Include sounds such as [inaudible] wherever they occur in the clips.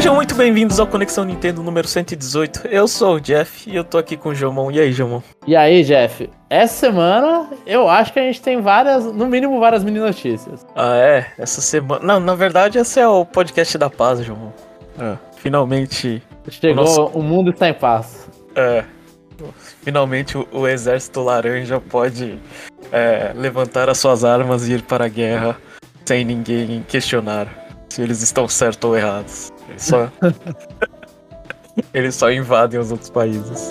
Sejam muito bem-vindos ao Conexão Nintendo número 118. Eu sou o Jeff e eu tô aqui com o Jomon. E aí, Jomon? E aí, Jeff? Essa semana eu acho que a gente tem várias, no mínimo várias mini notícias. Ah, é? Essa semana. Não, na verdade, esse é o podcast da paz, Jomon. É, finalmente. Chegou, o, nosso... o mundo está em paz. É. Finalmente o, o exército laranja pode é, levantar as suas armas e ir para a guerra sem ninguém questionar se eles estão certos ou errados. Só, [laughs] eles só invadem os outros países.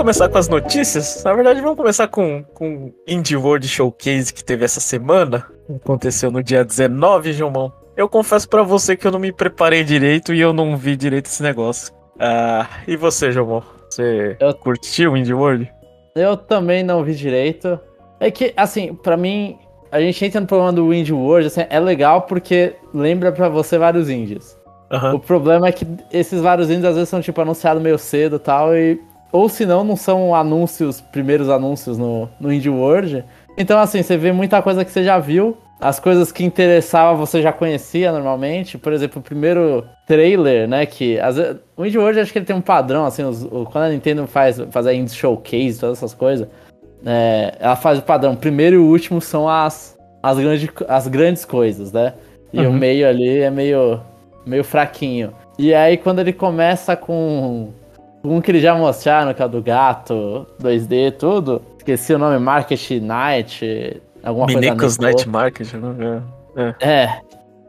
Começar com as notícias. Na verdade, vamos começar com o Indie World Showcase que teve essa semana. Aconteceu no dia 19, João. Eu confesso para você que eu não me preparei direito e eu não vi direito esse negócio. Ah, e você, João? Você eu... curtiu o Indie World? Eu também não vi direito. É que, assim, para mim, a gente entra no problema do Indie World, assim, é legal porque lembra para você vários indies. Uhum. O problema é que esses vários indies às vezes são, tipo, anunciados meio cedo e tal, e ou se não, não são anúncios, primeiros anúncios no, no Indie World. Então, assim, você vê muita coisa que você já viu. As coisas que interessavam você já conhecia normalmente. Por exemplo, o primeiro trailer, né? Que às vezes, o Indie World acho que ele tem um padrão, assim, os, o, quando a Nintendo faz, faz a Indie Showcase, todas essas coisas, é, ela faz o padrão. Primeiro e o último são as, as, grande, as grandes coisas, né? E uhum. o meio ali é meio, meio fraquinho. E aí, quando ele começa com um que eles já mostraram, que é o do gato, 2D, tudo. Esqueci o nome, Market Night, alguma Minicos coisa. Night Market, né? É. é.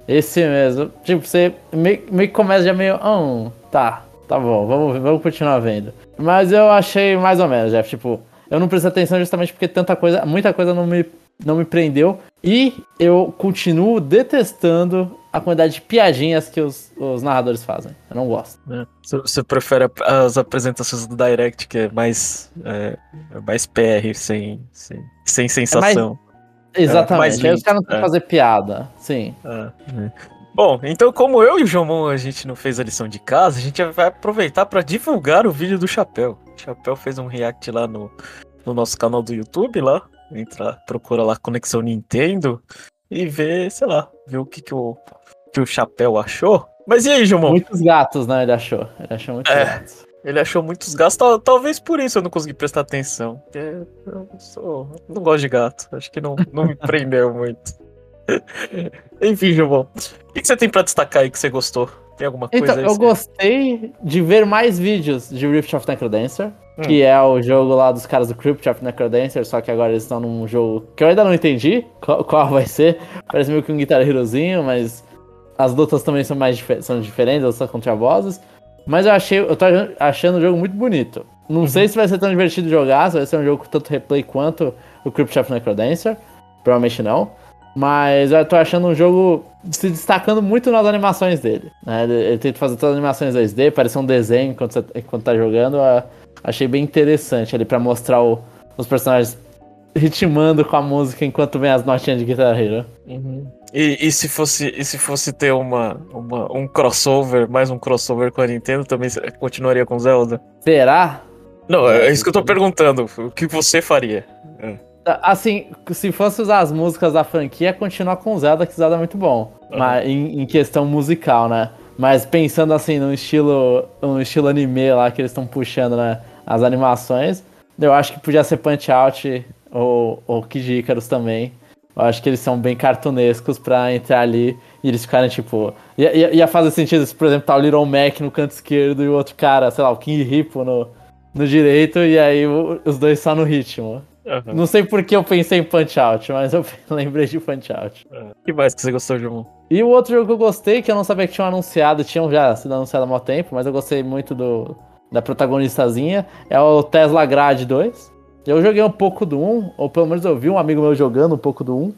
Esse mesmo. Tipo, você meio, meio que começa já meio. Hum, tá, tá bom, vamos, vamos continuar vendo. Mas eu achei mais ou menos, Jeff. Tipo, eu não prestei atenção justamente porque tanta coisa, muita coisa não me, não me prendeu. E eu continuo detestando a quantidade de piadinhas que os, os narradores fazem. Eu não gosto. É. Você prefere as apresentações do Direct, que é mais, é, é mais PR, sem, sem, sem sensação. É mais... Exatamente. É, Aí os caras não que fazer piada. Sim. É. Bom, então como eu e o Jomon a gente não fez a lição de casa, a gente vai aproveitar para divulgar o vídeo do Chapéu. O Chapéu fez um react lá no, no nosso canal do YouTube lá. Entra, procura lá Conexão Nintendo e vê, sei lá, vê o que, que o que o Chapéu achou. Mas e aí, Gilmão? Muitos gatos, né? Ele achou. Ele achou muitos é, gatos. Ele achou muitos gatos. Tal, talvez por isso eu não consegui prestar atenção. Porque eu sou, não gosto de gato. Acho que não, não me prendeu [laughs] muito. [laughs] Enfim, Gilmão. O que, você tem pra destacar aí que você gostou? Tem alguma coisa então, aí? Eu gostei de ver mais vídeos de Rift of Necrodancer. Hum. Que é o jogo lá dos caras do Crypt of Necrodancer, só que agora eles estão num jogo que eu ainda não entendi qual, qual vai ser. Parece meio que um Guitar Herozinho, mas as lutas também são mais são diferentes, as lutas contra bosses. Mas eu achei, eu tô achando o jogo muito bonito. Não uhum. sei se vai ser tão divertido jogar, se vai ser um jogo com tanto replay quanto o Crypt of Necrodancer. Provavelmente não. Mas eu tô achando um jogo se destacando muito nas animações dele. Né? Ele tenta fazer todas as animações 2D, parece um desenho enquanto, você, enquanto tá jogando. achei bem interessante ali para mostrar o, os personagens ritmando com a música enquanto vem as notinhas de Guitar Hero. Uhum. E, e, se fosse, e se fosse ter uma, uma, um crossover, mais um crossover com a Nintendo, também continuaria com Zelda? Será? Não, é isso que eu tô perguntando. O que você faria? É. Assim, se fosse usar as músicas da franquia, continuar com Zelda, que Zelda é muito bom. Uhum. Mas, em, em, questão musical, né? Mas pensando assim, no estilo, no estilo anime lá que eles estão puxando, né? As animações, eu acho que podia ser Punch Out ou, ou Kid Icarus também. Eu acho que eles são bem cartunescos pra entrar ali e eles ficarem tipo. Ia, ia, ia fazer sentido se, por exemplo, tá o Little Mac no canto esquerdo e o outro cara, sei lá, o King Hippo no, no direito, e aí o, os dois só no ritmo. Uhum. Não sei por que eu pensei em Punch Out, mas eu [laughs] lembrei de Punch Out. Uhum. que mais que você gostou, João? E o outro jogo que eu gostei, que eu não sabia que tinham anunciado, tinham já sido anunciado há muito tempo, mas eu gostei muito do, da protagonistazinha, é o Tesla Grade 2. Eu joguei um pouco do 1, ou pelo menos eu vi um amigo meu jogando um pouco do 1.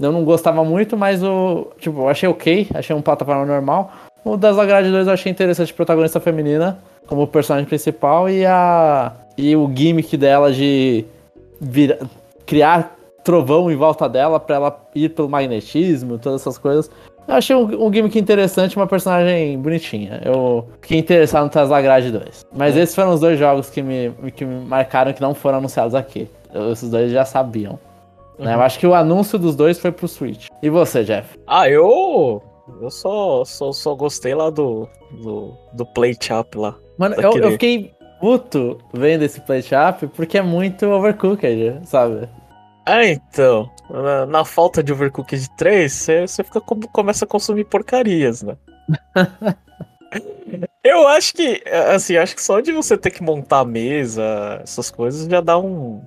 Eu não gostava muito, mas o. Tipo, eu achei ok, achei um plataforma normal. O das Grade 2 eu achei interessante, protagonista feminina como personagem principal e a. E o gimmick dela de vira, criar trovão em volta dela para ela ir pelo magnetismo, todas essas coisas. Eu achei um, um gimmick interessante, uma personagem bonitinha. Eu fiquei interessado no Tesla Grade 2. Mas é. esses foram os dois jogos que me, que me marcaram que não foram anunciados aqui. Eu, esses dois já sabiam. Uhum. Né? Eu acho que o anúncio dos dois foi pro Switch. E você, Jeff? Ah, eu. Eu só, só, só gostei lá do, do, do Play Chop lá. Mano, eu, eu, fiquei puto vendo esse Play Chop porque é muito overcooked, sabe? É, então. Na, na, falta de Overcooked 3, você fica começa a consumir porcarias, né? [laughs] Eu acho que, assim, acho que só de você ter que montar a mesa, essas coisas, já dá um.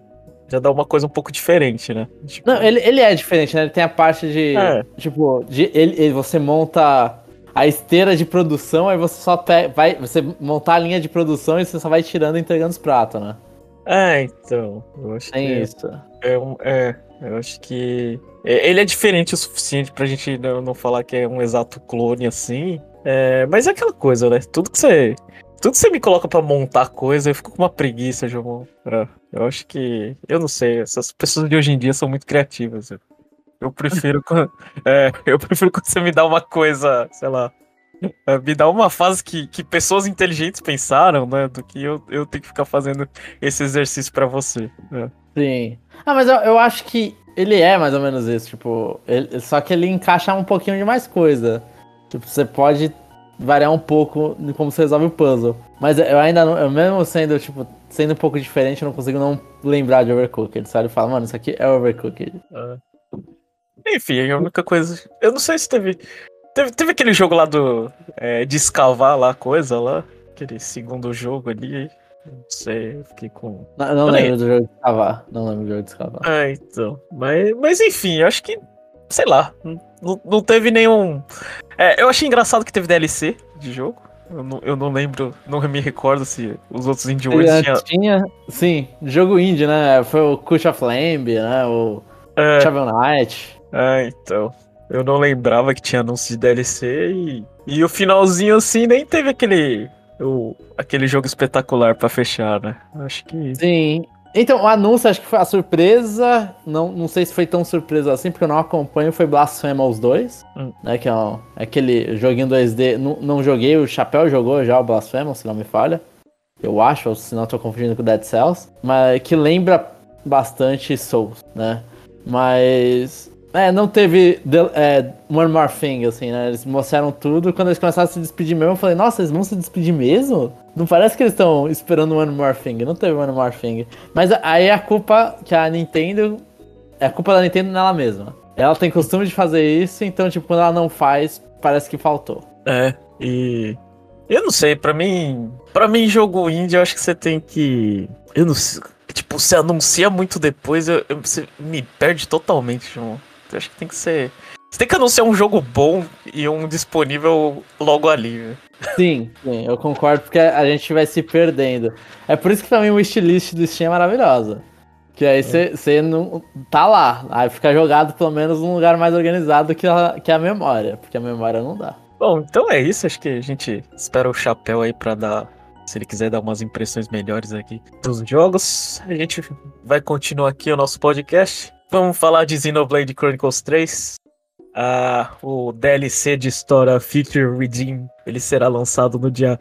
Já dá uma coisa um pouco diferente, né? Tipo... Não, ele, ele é diferente, né? Ele tem a parte de. É. Tipo, de, ele, ele, você monta a esteira de produção, aí você só pe... vai. Você montar a linha de produção e você só vai tirando e entregando os pratos, né? É, então. Eu acho tem que. isso. É, é, eu acho que. É, ele é diferente o suficiente pra gente não, não falar que é um exato clone assim. É, mas é aquela coisa, né? Tudo que você. Tudo que você me coloca para montar coisa, eu fico com uma preguiça, João. É, eu acho que. Eu não sei, essas pessoas de hoje em dia são muito criativas. Eu prefiro [laughs] quando. É, eu prefiro quando você me dá uma coisa, sei lá. É, me dá uma fase que, que pessoas inteligentes pensaram, né? Do que eu, eu tenho que ficar fazendo esse exercício para você. Né? Sim. Ah, mas eu, eu acho que ele é mais ou menos isso, tipo, ele, só que ele encaixa um pouquinho de mais coisa. Tipo, você pode variar um pouco de como você resolve o puzzle. Mas eu ainda não, eu mesmo sendo, tipo, sendo um pouco diferente, eu não consigo não lembrar de Overcooked, sabe? Fala, mano, isso aqui é Overcooked. Ah. Enfim, a única coisa. Eu não sei se teve. Teve, teve aquele jogo lá do. É, de escavar lá coisa lá. Aquele segundo jogo ali. Não sei, fiquei com. Não, não lembro do jogo de escavar. Não lembro do jogo de escavar. Ah, então. Mas, mas enfim, acho que. Sei lá. Não, não teve nenhum. É, eu achei engraçado que teve DLC de jogo. Eu não, eu não lembro, não me recordo se os outros Indie Worlds tinha... tinha. Sim, jogo indie, né? Foi o Cult of Lamb, né? O é. Shovel Knight. É, então. Eu não lembrava que tinha anúncio de DLC e, e o finalzinho assim nem teve aquele o, aquele jogo espetacular para fechar, né? Acho que. Sim. Então, o anúncio acho que foi a surpresa. Não, não sei se foi tão surpresa assim, porque eu não acompanho. Foi Blasphemous 2, hum. né? Que é, um, é aquele joguinho 2D. Não, não joguei, o Chapéu jogou já o Blasphemous, se não me falha. Eu acho, ou se não tô confundindo com Dead Cells. Mas que lembra bastante Souls, né? Mas é, não teve é, One More Thing, assim, né? Eles mostraram tudo. Quando eles começaram a se despedir mesmo, eu falei, nossa, eles vão se despedir mesmo? Não parece que eles estão esperando One More Thing. Não teve One More Thing. Mas aí a culpa que a Nintendo. É a culpa da Nintendo nela mesma. Ela tem costume de fazer isso, então, tipo, quando ela não faz, parece que faltou. É, e. Eu não sei, pra mim. para mim, jogo indie, eu acho que você tem que. Eu não sei. Tipo, você anuncia muito depois, eu, eu, você me perde totalmente, João. Acho que tem que ser. Você tem que anunciar um jogo bom e um disponível logo ali, né? Sim, sim, eu concordo, porque a gente vai se perdendo. É por isso que também o wishlist do Steam é maravilhosa. Que aí você é. não tá lá. Aí fica jogado pelo menos num lugar mais organizado que a, que a memória, porque a memória não dá. Bom, então é isso. Acho que a gente espera o chapéu aí pra dar. Se ele quiser dar umas impressões melhores aqui dos jogos, a gente vai continuar aqui o nosso podcast. Vamos falar de Xenoblade Chronicles 3. Ah, o DLC de história Future Redeem ele será lançado no dia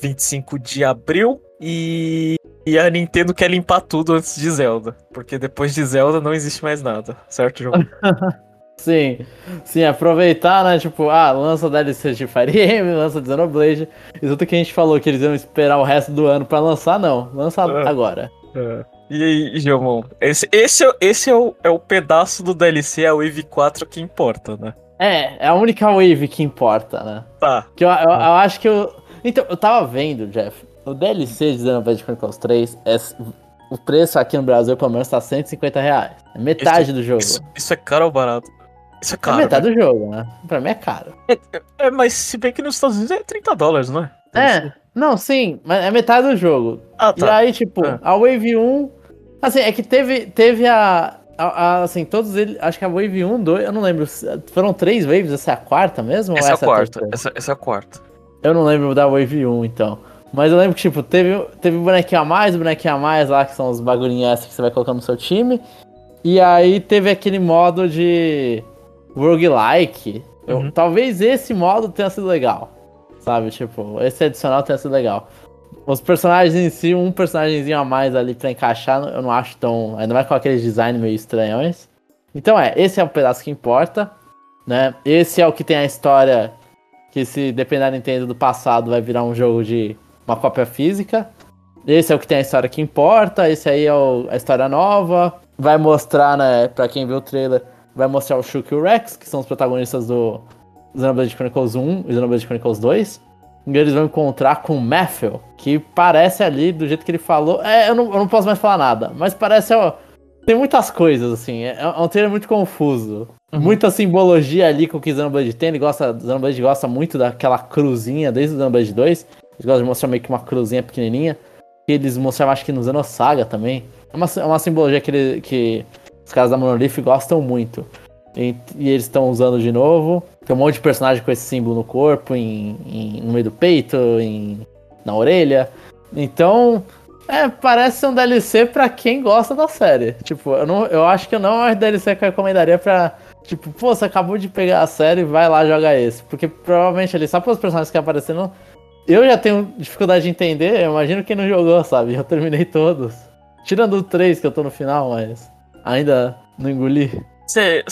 25 de abril. E, e a Nintendo quer limpar tudo antes de Zelda. Porque depois de Zelda não existe mais nada, certo, João? [laughs] sim, sim, aproveitar, né? Tipo, ah, lança DLC de Fire Emblem, [laughs] lança de Xenoblade. E tudo que a gente falou que eles iam esperar o resto do ano para lançar, não. Lança é. agora. É. E aí, Gilmon, esse, esse, é, esse é, o, é o pedaço do DLC, a Wave 4 que importa, né? É, é a única Wave que importa, né? Tá. Que eu, eu, eu acho que eu. Então, eu tava vendo, Jeff, o DLC de Xenoblade Chronicles 3 é. O preço aqui no Brasil, pelo menos, tá 150 reais. É metade isso, do jogo. Isso, isso, é caro ou barato? Isso é caro. É metade né? do jogo, né? Pra mim é caro. É, é, mas se bem que nos Estados Unidos é 30 dólares, não é? É. Não, sim, mas é metade do jogo. Ah, tá. E aí, tipo, é. a Wave 1 Assim, é que teve, teve a, a, a, Assim, todos eles. Acho que a Wave 1, 2, eu não lembro. Foram três waves, essa é a quarta mesmo? Essa, é, a quarta, é essa, essa, é a quarta. Eu não lembro da Wave 1, então. Mas eu lembro que, tipo, teve, teve bonequinho a mais, bonequinho a mais lá, que são os bagulhinhos que você vai colocar no seu time. E aí teve aquele modo de roguelike. Uhum. talvez esse modo tenha sido legal. Sabe? Tipo, esse adicional tenha sido legal. Os personagens em si, um personagemzinho a mais ali pra encaixar, eu não acho tão. Ainda mais com aqueles design meio estranhos. Então é, esse é o pedaço que importa. Né? Esse é o que tem a história que, se depender da Nintendo do passado, vai virar um jogo de uma cópia física. Esse é o que tem a história que importa. Esse aí é o, a história nova. Vai mostrar, né, pra quem viu o trailer, vai mostrar o Shulk e o Rex, que são os protagonistas do Xenoblade Chronicles 1 e Xenoblade Chronicles 2. Eles vão encontrar com o Matthew, que parece ali, do jeito que ele falou. É, eu não, eu não posso mais falar nada, mas parece, ó. Tem muitas coisas, assim. É, é um trailer muito confuso. Uhum. Muita simbologia ali com o que Xenoblade tem. Ele gosta, Xenoblade gosta muito daquela cruzinha desde o Xenoblade 2. Eles gostam de mostrar meio que uma cruzinha pequenininha. Que eles mostravam, acho que no Xenosaga também. É uma, é uma simbologia que, ele, que os caras da Monolith gostam muito. E, e eles estão usando de novo. Tem um monte de personagem com esse símbolo no corpo, em, em, no meio do peito, em, na orelha. Então, é, parece um DLC pra quem gosta da série. Tipo, eu, não, eu acho que não é um DLC que eu recomendaria pra. Tipo, pô, você acabou de pegar a série, vai lá jogar esse. Porque provavelmente ali, só pelos personagens que aparecendo, eu já tenho dificuldade de entender. Eu imagino quem não jogou, sabe? Eu terminei todos. Tirando o 3 que eu tô no final, mas ainda não engoli. Você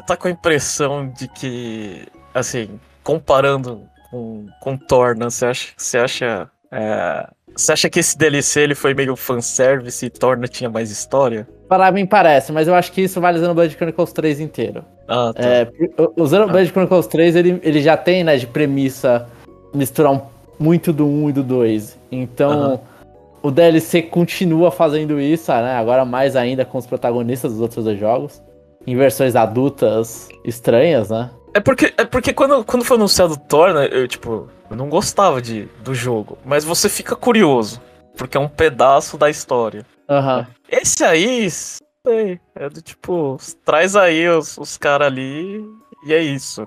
tá com a impressão de que, assim, comparando com, com Torna, você acha, você acha é, você acha que esse DLC ele foi meio fanservice e Torna tinha mais história? Para mim parece, mas eu acho que isso vale Xenoblade Chronicles 3 inteiro. Ah, tá. É, o Xenoblade ah. Chronicles 3 ele, ele já tem, né, de premissa misturar um, muito do 1 e do 2. Então, o DLC continua fazendo isso, né? Agora mais ainda com os protagonistas dos outros dois jogos. Em versões adultas estranhas, né? É porque, é porque quando, quando foi anunciado Torna, eu, tipo, eu não gostava de, do jogo, mas você fica curioso, porque é um pedaço da história. Uhum. Esse aí, sei, é do tipo, traz aí os, os caras ali e é isso.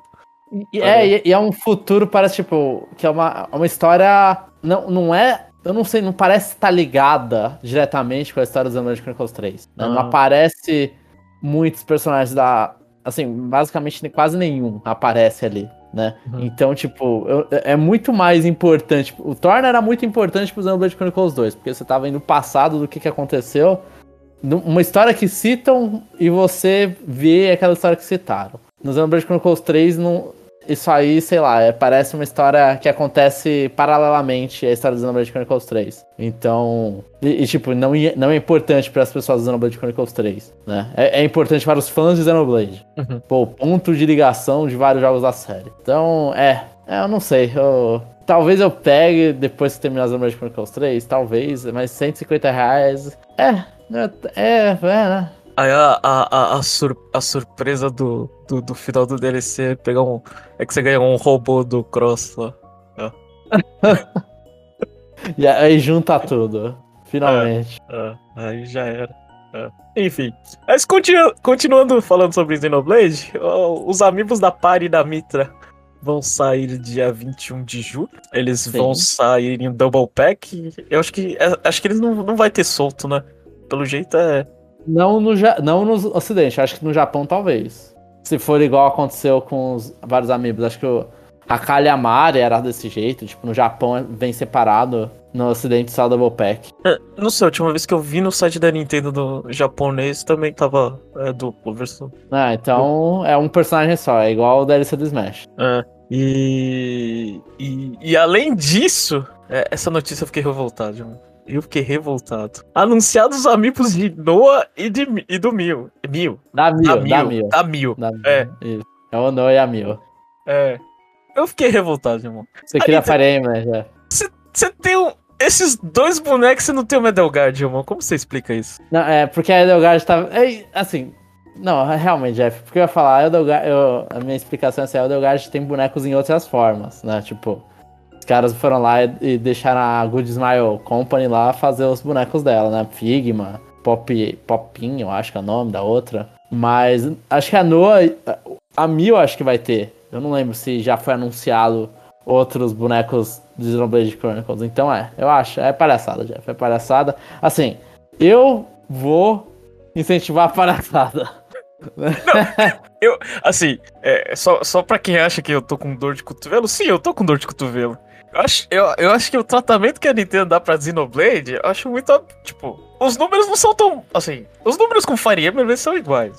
E, é, e é um futuro, parece, tipo, que é uma, uma história. Não, não é. Eu não sei, não parece estar ligada diretamente com a história dos Xenoblade Chronicles 3. Né? Não aparece muitos personagens da. Assim, basicamente quase nenhum aparece ali né? Uhum. Então, tipo, eu, é muito mais importante. O Thorn era muito importante pro Xenoblade Chronicles 2, porque você tava indo passado do que, que aconteceu. Uma história que citam e você vê aquela história que citaram. No Xenoblade Chronicles 3, não, isso aí, sei lá, é, parece uma história que acontece paralelamente à história do Xenoblade Chronicles 3. Então, e, e tipo, não, não é importante para as pessoas do Xenoblade Chronicles 3, né? É, é importante para os fãs de Xenoblade. Uhum. Pô, ponto de ligação de vários jogos da série. Então, é, é eu não sei, eu... Talvez eu pegue depois que terminar Xenoblade Chronicles 3, talvez, mas 150 reais. É, é, é, é né? Aí a, a, a, sur, a surpresa do, do, do, final do DLC é pegar um. É que você ganha um robô do Cross lá. [laughs] E aí junta tudo. Finalmente. É, é, aí já era. É. Enfim. Mas continu, continuando falando sobre Xenoblade, os amigos da Pari e da Mitra vão sair dia 21 de julho. Eles Sim. vão sair em Double Pack. Eu acho que. É, acho que eles não, não vai ter solto, né? Pelo jeito é. Não no, não no Ocidente, acho que no Japão talvez. Se for igual aconteceu com os vários amigos, acho que o Hakali Amari era desse jeito, tipo, no Japão vem separado, no Ocidente só Double Pack. É, não sei, a última vez que eu vi no site da Nintendo do japonês também tava é, duplo versão. Ah, então é um personagem só, é igual o DLC do Smash. É. E, e, e além disso, é, essa notícia eu fiquei revoltado, mano. Eu fiquei revoltado. Anunciados amigos de Noah e, de, e do Mil. Mil. Da Mil, da Mil. Da Mil. Da Mil. É. Isso. É o Noah e a Mil. É. Eu fiquei revoltado, irmão. Você queria Fire Emblem, já. Você tem um, esses dois bonecos e não tem o Medelgard, irmão. Como você explica isso? Não, é porque a Edelgard tava. É, assim. Não, realmente, Jeff. Porque eu ia falar, Edelgard, eu, a minha explicação é assim: a Edelgard tem bonecos em outras formas, né? Tipo. Caras foram lá e, deixaram a Good Smile Company lá fazer os bonecos dela, né? Figma, Pop, Popinho, eu acho que é o nome da outra. Mas acho que a Noah, a Mil acho que vai ter. Eu não lembro se já foi anunciado outros bonecos de Xenoblade Chronicles. Então é, eu acho, é palhaçada, Jeff, é palhaçada. Assim, eu vou incentivar a palhaçada. Não, eu, assim, é, só, só pra quem acha que eu tô com dor de cotovelo, sim, eu tô com dor de cotovelo. Eu acho, eu, eu acho que o tratamento que a Nintendo dá pra Xenoblade, eu acho muito. Tipo, os números não são tão. Assim, os números com Fire Emblem são iguais.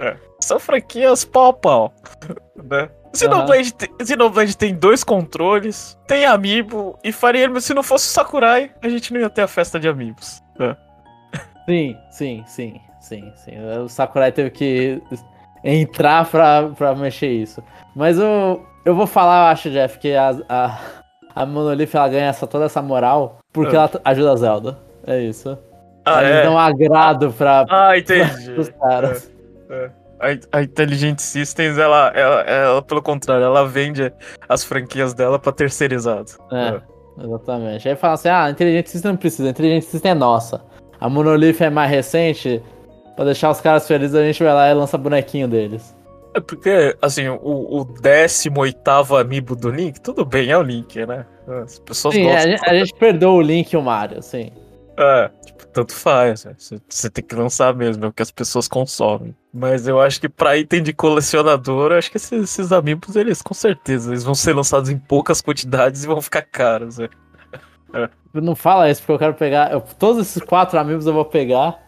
É. São franquias pau a pau. [laughs] né? Xenoblade, uhum. tem, Xenoblade tem dois controles, tem amiibo, e Fire Emblem, se não fosse o Sakurai, a gente não ia ter a festa de amigos. Né? Sim, sim, sim, sim, sim. O Sakurai teve que entrar pra, pra mexer isso. Mas eu, eu vou falar, eu acho, Jeff, que a, a, a Monolith ela ganha essa, toda essa moral porque é. ela ajuda a Zelda. É isso. Ah, Eles é? dão um agrado pra, ah, entendi. pros caras. É, é. A, a Intelligent Systems, ela, ela, ela, pelo contrário, ela vende as franquias dela pra terceirizado. É, é. exatamente. Aí fala assim, ah, a Intelligent Systems não precisa, a Intelligent Systems é nossa. A Monolith é mais recente, pra deixar os caras felizes a gente vai lá e lança bonequinho deles. É porque, assim, o, o 18 amiibo do Link, tudo bem, é o Link, né? As pessoas sim, gostam. A gente, a gente perdeu o Link e o Mario, sim. É, tipo, tanto faz. Né? Você tem que lançar mesmo, é o que as pessoas consomem. Mas eu acho que pra item de colecionador, eu acho que esses, esses amigos, eles com certeza, eles vão ser lançados em poucas quantidades e vão ficar caros, né? É. Não fala isso, porque eu quero pegar. Eu, todos esses quatro amigos eu vou pegar.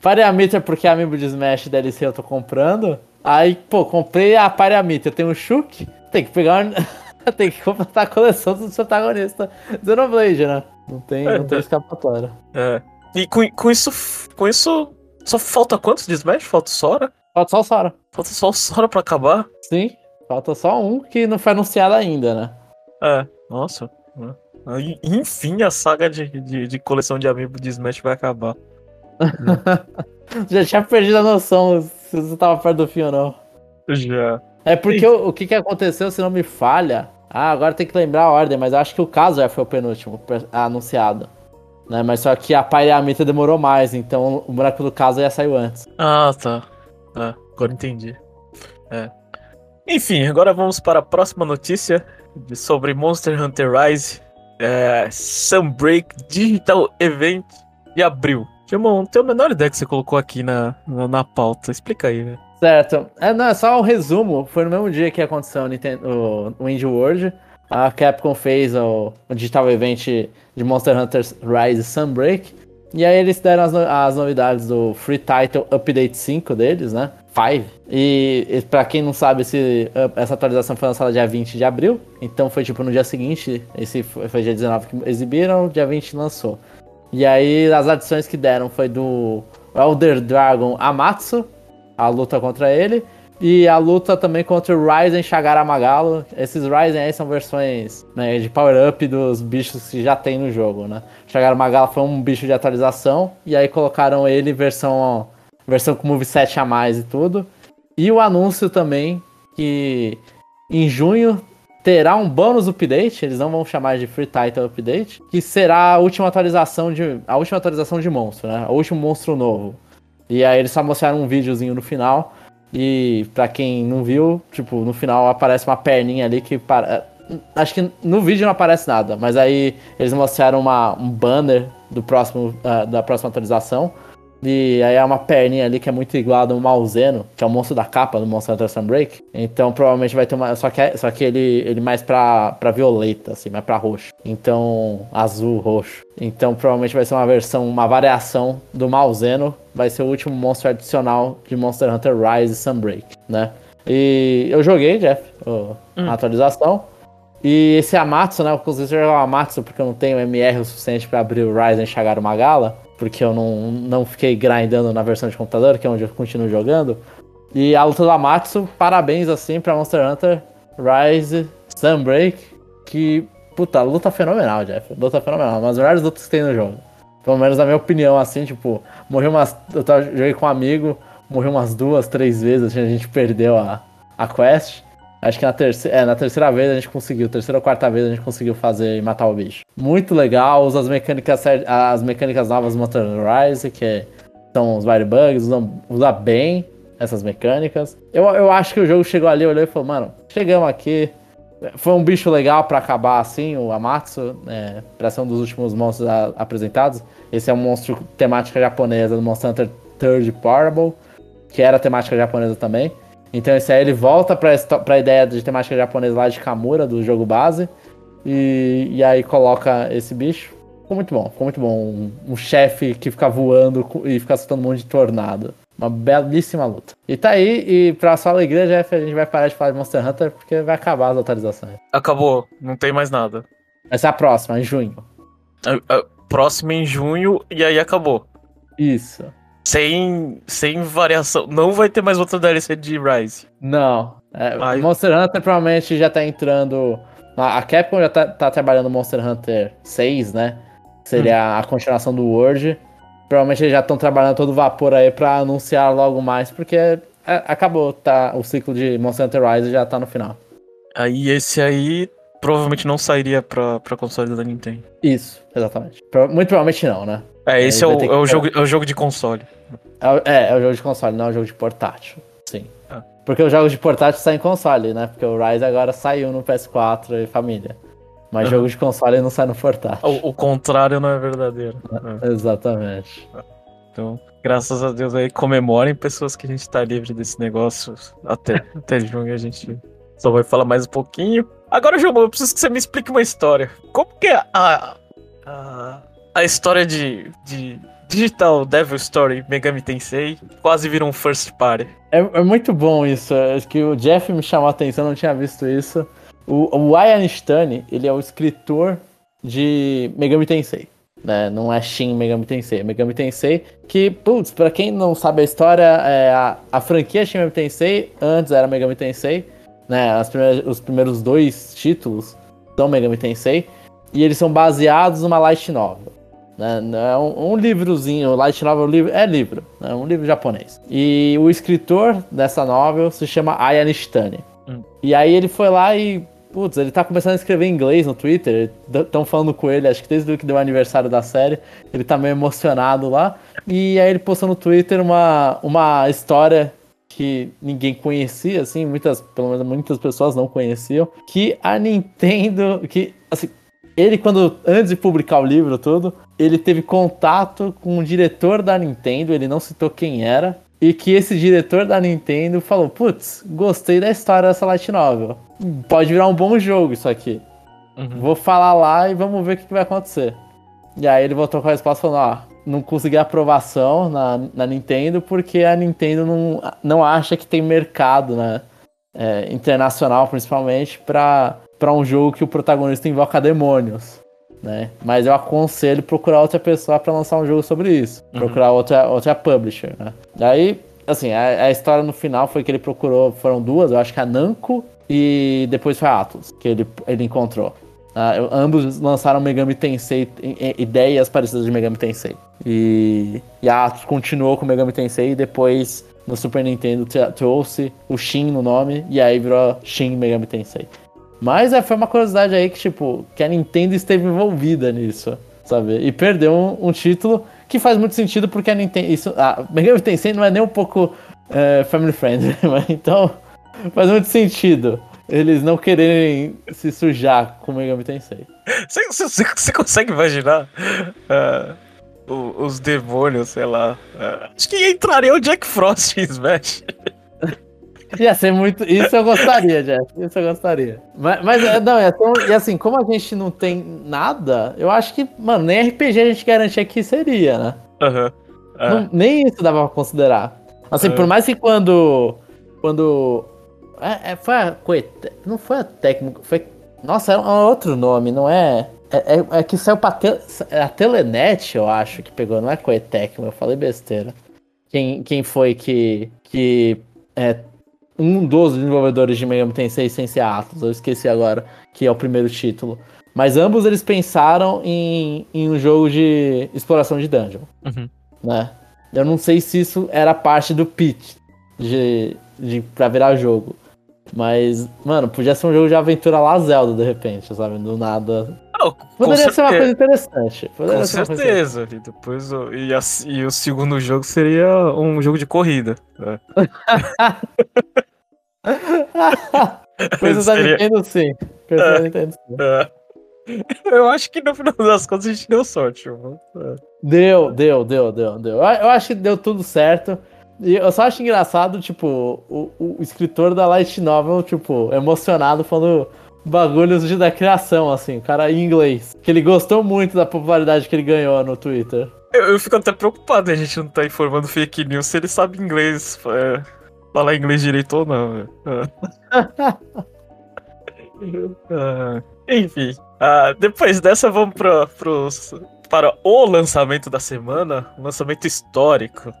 Pareamita é porque é amigo de Smash DLC eu tô comprando. Aí, pô, comprei a Pareamita, eu tenho o Shuk, tem que pegar. [laughs] tem que completar a coleção dos protagonistas Xenoblade, né? Não tem, é, não tem escapatória. É. E com, com isso. Com isso. Só falta quantos de Smash? Falta Sora? Falta só o Sora. Falta só o Sora pra acabar? Sim. Falta só um que não foi anunciado ainda, né? É, nossa. Enfim, a saga de, de, de coleção de amigos de Smash vai acabar. [laughs] Já tinha perdido a noção se você tava perto do fim ou não. Já. É porque o, o que, que aconteceu, se não me falha, ah, agora tem que lembrar a ordem, mas acho que o caso já foi o penúltimo anunciado. Né? Mas só que a Pyramita demorou mais, então o buraco do caso já saiu antes. Ah, tá. Ah, agora entendi. É. Enfim, agora vamos para a próxima notícia sobre Monster Hunter Rise é, Sunbreak Digital Event de abril. Timon, não tenho a menor ideia que você colocou aqui na, na, na pauta. Explica aí, velho. Certo. É, não, é só um resumo. Foi no mesmo dia que aconteceu o, Nintendo, o Indie World. A Capcom fez o, o digital event de Monster Hunter Rise Sunbreak. E aí eles deram as, no, as novidades do Free Title Update 5 deles, né? 5. E, e pra quem não sabe, esse, essa atualização foi lançada dia 20 de abril. Então foi tipo no dia seguinte. Esse foi, foi dia 19 que exibiram, dia 20 lançou. E aí as adições que deram foi do Elder Dragon Amatsu, a luta contra ele. E a luta também contra o Ryzen Shagaramagalo. Esses Ryzen aí são versões né, de power-up dos bichos que já tem no jogo, né? Shagaramagalo foi um bicho de atualização. E aí colocaram ele versão, versão com moveset a mais e tudo. E o anúncio também que em junho terá um bônus update, eles não vão chamar de Free Title Update, que será a última atualização de a última atualização de monstro, né? O último monstro novo. E aí eles só mostraram um videozinho no final. E para quem não viu, tipo, no final aparece uma perninha ali que para... acho que no vídeo não aparece nada, mas aí eles mostraram uma, um banner do próximo uh, da próxima atualização. E aí é uma perninha ali que é muito igual a do Malzeno, que é o monstro da capa do Monster Hunter Sunbreak. Então provavelmente vai ter uma. Só que, é, só que ele, ele mais pra, pra violeta, assim, mais pra roxo. Então. Azul, roxo. Então provavelmente vai ser uma versão, uma variação do Malzeno. Vai ser o último monstro adicional de Monster Hunter Rise Sunbreak, né? E eu joguei, Jeff, hum. a atualização. E esse Amatsu, né? Eu consegui jogar o Amatsu porque eu não tenho MR o suficiente para abrir o Rise e enxagar o Magala porque eu não, não fiquei grindando na versão de computador, que é onde eu continuo jogando. E a luta do Amatsu, parabéns assim pra Monster Hunter Rise Sunbreak, que, puta, luta fenomenal, Jeff. Luta fenomenal, uma das melhores lutas que tem no jogo. Pelo menos na minha opinião, assim, tipo, morri umas. Eu joguei com um amigo, morri umas duas, três vezes, assim, a gente perdeu a, a quest. Acho que na terceira, é, na terceira vez a gente conseguiu, terceira ou quarta vez a gente conseguiu fazer e matar o bicho. Muito legal, usa as mecânicas, as mecânicas novas do Monster Rise, que são os Firebugs, usa, usa bem essas mecânicas. Eu, eu acho que o jogo chegou ali, olhou e falou, mano, chegamos aqui. Foi um bicho legal para acabar assim, o Amatsu, é, pra ser um dos últimos monstros a, apresentados. Esse é um monstro temática japonesa do Monster Hunter Third Parable, que era temática japonesa também. Então esse aí ele volta pra, pra ideia de temática japonesa lá de Kamura, do jogo base. E, e aí coloca esse bicho. Ficou muito bom, ficou muito bom. Um, um chefe que fica voando e fica soltando um monte de tornado. Uma belíssima luta. E tá aí, e pra sua alegria, Jeff, a gente vai parar de falar de Monster Hunter porque vai acabar as atualizações. Acabou, não tem mais nada. Vai ser a próxima, em junho. A, a próxima em junho e aí acabou. Isso. Sem, sem variação. Não vai ter mais outra DLC de Rise. Não. É, Monster Hunter provavelmente já tá entrando. A Capcom já tá, tá trabalhando Monster Hunter 6, né? Seria hum. a continuação do World. Provavelmente eles já estão trabalhando todo vapor aí pra anunciar logo mais, porque é, acabou, tá? O ciclo de Monster Hunter Rise já tá no final. Aí esse aí provavelmente não sairia pra, pra console da Nintendo. Isso, exatamente. Muito provavelmente não, né? É, esse é o, é, o jogo, é o jogo de console. É, é, o jogo de console, não é o jogo de portátil. Sim. Ah. Porque os jogos de portátil saem em console, né? Porque o Rise agora saiu no PS4 e família. Mas uhum. jogo de console não sai no portátil. O, o contrário não é verdadeiro. É. Exatamente. Então, graças a Deus aí, comemorem pessoas que a gente tá livre desse negócio. Até, até junho a gente só vai falar mais um pouquinho. Agora, João, eu preciso que você me explique uma história. Como que é a, a, a história de, de Digital Devil Story Megami Tensei quase virou um first party? É, é muito bom isso. Acho que o Jeff me chamou a atenção, não tinha visto isso. O, o Ian Stane, ele é o escritor de Megami Tensei. Né? Não é Shin Megami Tensei, é Megami Tensei. Que, putz, pra quem não sabe a história, é a, a franquia Shin Megami Tensei antes era Megami Tensei. Né? Os primeiros dois títulos são Megami Tensei. E eles são baseados numa light novel. Né? É um, um livrozinho, light novel livro, é livro, é né? um livro japonês. E o escritor dessa novel se chama Aya Nishitani. Hum. E aí ele foi lá e Putz, ele tá começando a escrever em inglês no Twitter. Estão falando com ele, acho que desde que deu o aniversário da série. Ele tá meio emocionado lá. E aí ele postou no Twitter uma, uma história que ninguém conhecia, assim, muitas, pelo menos muitas pessoas não conheciam. Que a Nintendo. Que, assim, ele, quando antes de publicar o livro todo, ele teve contato com o diretor da Nintendo, ele não citou quem era, e que esse diretor da Nintendo falou: Putz, gostei da história dessa Light Novel. Pode virar um bom jogo isso aqui. Uhum. Vou falar lá e vamos ver o que, que vai acontecer. E aí ele voltou com a resposta falando: Ó, não consegui aprovação na, na Nintendo porque a Nintendo não, não acha que tem mercado, né? É, internacional principalmente, para um jogo que o protagonista invoca demônios né? Mas eu aconselho procurar outra pessoa para lançar um jogo sobre isso. Uhum. Procurar outra, outra publisher, né? Daí, assim, a, a, história no final foi que ele procurou, foram duas, eu acho que a Namco e depois foi a Atlas, que ele, ele encontrou. Uh, ambos lançaram Megami Tensei, ideias parecidas de Megami Tensei. E, e a Atlas continuou com Megami Tensei e depois no Super Nintendo trouxe o Shin no nome e aí virou Shin Megami Tensei. Mas é, foi uma curiosidade aí que, tipo, que a Nintendo esteve envolvida nisso, sabe? E perdeu um, um título que faz muito sentido porque a Nintendo. Isso, a Megami Tensei não é nem um pouco é, family friendly, [laughs] mas então faz muito sentido eles não quererem se sujar com Megami Tensei. Você, você, você consegue imaginar uh, os demônios, sei lá? Uh, acho que entraria o Jack Frost em Smash. [laughs] Ia ser muito. Isso eu gostaria, Jeff. Isso eu gostaria. Mas, mas é, não, é tão... e assim, como a gente não tem nada, eu acho que, mano, nem RPG a gente garantia que seria, né? Uhum. Nem isso dava pra considerar. Assim, uhum. por mais que quando. Quando. É, é, foi a. Não foi a técnica. Foi. Nossa, é um outro nome, não é? É, é, é que saiu pra. Te... É a Telenet, eu acho, que pegou, não é Coetec, eu falei besteira. Quem, quem foi que. que é, um dos desenvolvedores de Megami Tensei sem ser Atlas, eu esqueci agora, que é o primeiro título. Mas ambos eles pensaram em, em um jogo de exploração de dungeon. Uhum. Né? Eu não sei se isso era parte do pitch de, de, pra virar jogo. Mas, mano, podia ser um jogo de aventura lá Zelda, de repente, sabe? Do nada. Não, Poderia ser uma coisa interessante. Poderia com certeza. E depois e, a, e o segundo jogo seria um jogo de corrida. Né? [laughs] Coisa da Nintendo, sim. Da Nintendo, sim. É. Eu acho que no final das contas a gente deu sorte. Mano. Deu, deu, deu, deu, deu. Eu acho que deu tudo certo. E eu só acho engraçado, tipo, o, o escritor da Light Novel, tipo, emocionado falando bagulhos de, da criação, assim, o cara em inglês. Que ele gostou muito da popularidade que ele ganhou no Twitter. Eu, eu fico até preocupado, a gente não tá informando fake news se ele sabe inglês, é, falar inglês direito ou não. uh, [laughs] enfim, uh, depois dessa vamos pro, pros, para o lançamento da semana, um lançamento histórico.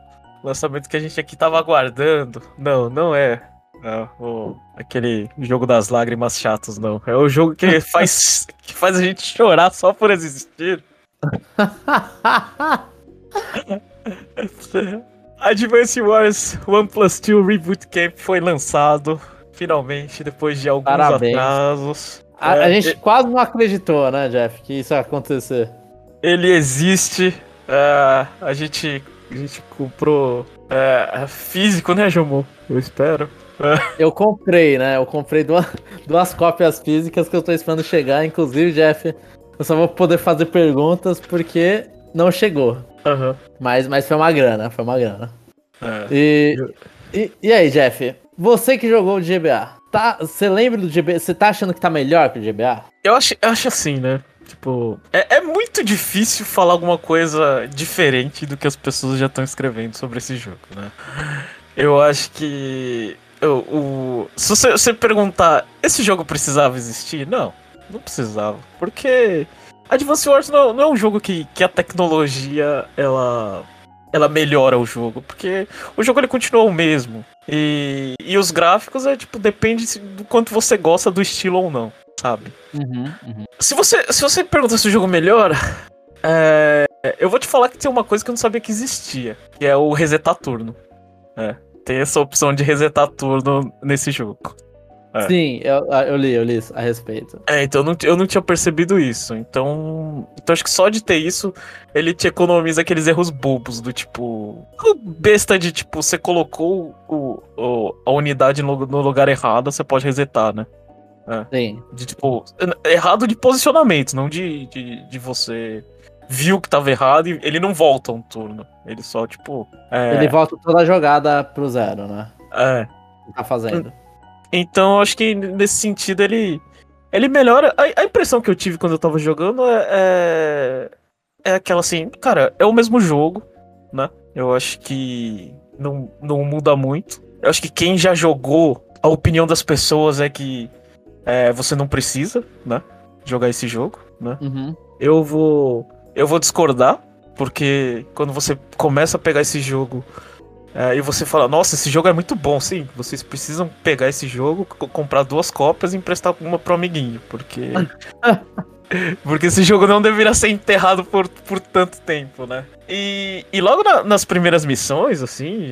Lançamento que a gente aqui tava aguardando. Não, não é. É o, aquele jogo das lágrimas chatos, não. É o jogo que [laughs] faz, que faz a gente chorar só por existir. [laughs] Advance Wars One Plus 2 Reboot Camp foi lançado, finalmente, depois de alguns Parabéns. atrasos. A, é, a gente é... quase não acreditou, né, Jeff, que isso ia acontecer. Ele existe. É, a gente a gente comprou é, físico, né, Jomo? Eu espero. [laughs] Eu comprei, né? Eu comprei duas, [laughs] duas cópias físicas que eu tô esperando chegar. Inclusive, Jeff, eu só vou poder fazer perguntas porque não chegou. Uhum. Mas, mas foi uma grana, foi uma grana. É. E, e, e, aí, Jeff? Você que jogou o GBA, tá, você lembra do GBA? Você tá achando que tá melhor que o GBA? Eu acho, eu acho assim, né? Tipo, é, é muito difícil falar alguma coisa diferente do que as pessoas já estão escrevendo sobre esse jogo, né? Eu acho que. O, se você, você perguntar, esse jogo precisava existir? Não, não precisava. Porque Advance Wars não, não é um jogo que, que a tecnologia ela, ela melhora o jogo. Porque o jogo ele continua o mesmo. E, e os gráficos é tipo, depende do quanto você gosta do estilo ou não sabe? Uhum, uhum. Se, você, se você pergunta se o jogo melhora, [laughs] é, eu vou te falar que tem uma coisa que eu não sabia que existia, que é o resetar turno. É, tem essa opção de resetar turno nesse jogo. É. Sim, eu, eu li, eu li a respeito. É, então eu não, eu não tinha percebido isso. Então, então acho que só de ter isso, ele te economiza aqueles erros bobos do tipo. Besta de tipo, você colocou o, o a unidade no, no lugar errado, você pode resetar, né? É. Sim. De tipo, errado de posicionamento, não de, de, de você viu que tava errado e ele não volta um turno. Ele só, tipo. É... Ele volta toda a jogada pro zero, né? É. Tá fazendo. Então, acho que nesse sentido ele. Ele melhora. A, a impressão que eu tive quando eu tava jogando é, é. É aquela assim, cara, é o mesmo jogo, né? Eu acho que não, não muda muito. Eu acho que quem já jogou, a opinião das pessoas é que é, você não precisa, né? Jogar esse jogo, né? Uhum. Eu vou. Eu vou discordar, porque quando você começa a pegar esse jogo é, e você fala, nossa, esse jogo é muito bom, sim. Vocês precisam pegar esse jogo, comprar duas cópias e emprestar uma pro amiguinho, porque. [laughs] porque esse jogo não deveria ser enterrado por, por tanto tempo, né? E, e logo na, nas primeiras missões, assim,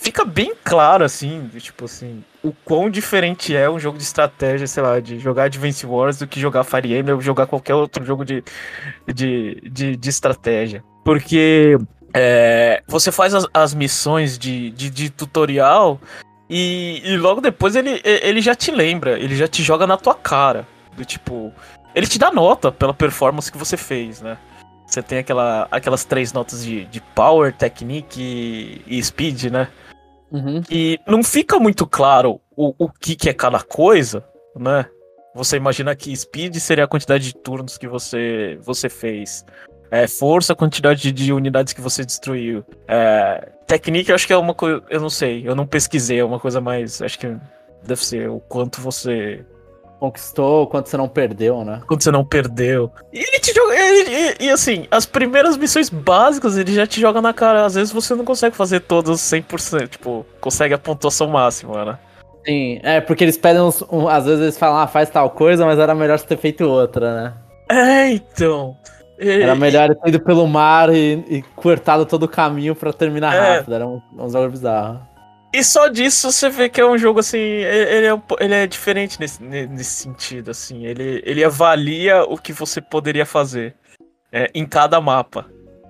fica bem claro, assim, tipo assim, o quão diferente é um jogo de estratégia, sei lá, de jogar Advance Wars do que jogar Fire Emblem ou jogar qualquer outro jogo de, de, de, de estratégia. Porque é, você faz as, as missões de, de, de tutorial e, e, logo depois ele, ele já te lembra, ele já te joga na tua cara. Do tipo, ele te dá nota pela performance que você fez, né? Você tem aquela, aquelas três notas de, de Power, Technique e, e Speed, né? Uhum. E não fica muito claro o, o que, que é cada coisa, né? Você imagina que speed seria a quantidade de turnos que você, você fez. É, força, a quantidade de, de unidades que você destruiu. É, técnica, acho que é uma coisa. Eu não sei, eu não pesquisei, é uma coisa mais. Acho que deve ser o quanto você conquistou, quanto você não perdeu, né? Quanto você não perdeu. E ele te joga. Ele, e, e, assim, as primeiras missões básicas ele já te joga na cara. Às vezes você não consegue fazer todas 100%, tipo, consegue a pontuação máxima, né? Sim, é porque eles pedem uns. Um, às vezes eles falam, ah, faz tal coisa, mas era melhor você ter feito outra, né? É, então. Era melhor ter ido pelo mar e, e cortado todo o caminho para terminar é. rápido. Era um, um jogo bizarro. E só disso você vê que é um jogo assim, ele é, ele é diferente nesse, nesse sentido, assim. Ele, ele avalia o que você poderia fazer é, em cada mapa,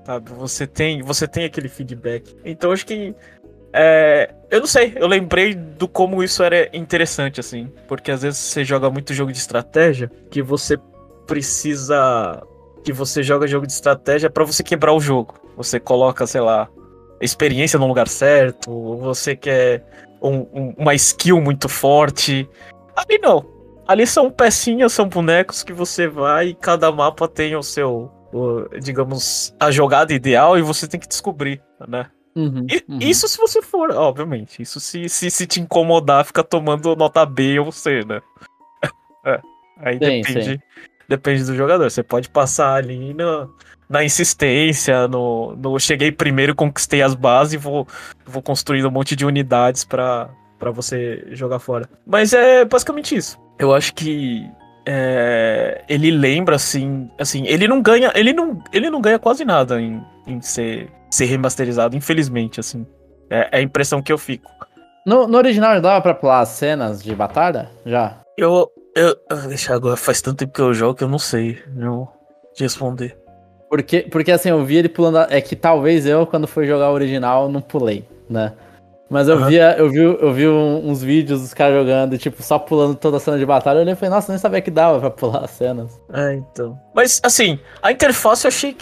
sabe? Você tem, você tem aquele feedback. Então acho que é, eu não sei, eu lembrei do como isso era interessante, assim. Porque às vezes você joga muito jogo de estratégia que você precisa que você joga jogo de estratégia para você quebrar o jogo. Você coloca, sei lá, experiência no lugar certo, você quer um, um, uma skill muito forte. Ali não. Ali são pecinhas, são bonecos que você vai e cada mapa tem o seu, o, digamos, a jogada ideal e você tem que descobrir, né? Uhum, uhum. Isso se você for, obviamente. Isso se, se, se te incomodar, ficar tomando nota B ou C, né? [laughs] é, aí sim, depende, sim. Depende do jogador. Você pode passar ali no, na insistência, no, no cheguei primeiro, conquistei as bases e vou, vou construindo um monte de unidades para você jogar fora. Mas é basicamente isso. Eu acho que é, ele lembra assim, assim, ele não ganha, ele não, ele não ganha quase nada em, em ser, ser remasterizado, infelizmente, assim. É, é a impressão que eu fico. No, no original dava pra pular as cenas de batalha? Já? Eu, eu, deixa agora, faz tanto tempo que eu jogo que eu não sei, não te responder. Porque, porque assim, eu vi ele pulando. É que talvez eu, quando fui jogar o original, não pulei, né? Mas eu, uhum. via, eu vi, eu vi uns vídeos dos caras jogando, tipo, só pulando toda a cena de batalha. Eu olhei e falei, nossa, nem sabia que dava pra pular as cenas. É, então. Mas, assim, a interface eu achei,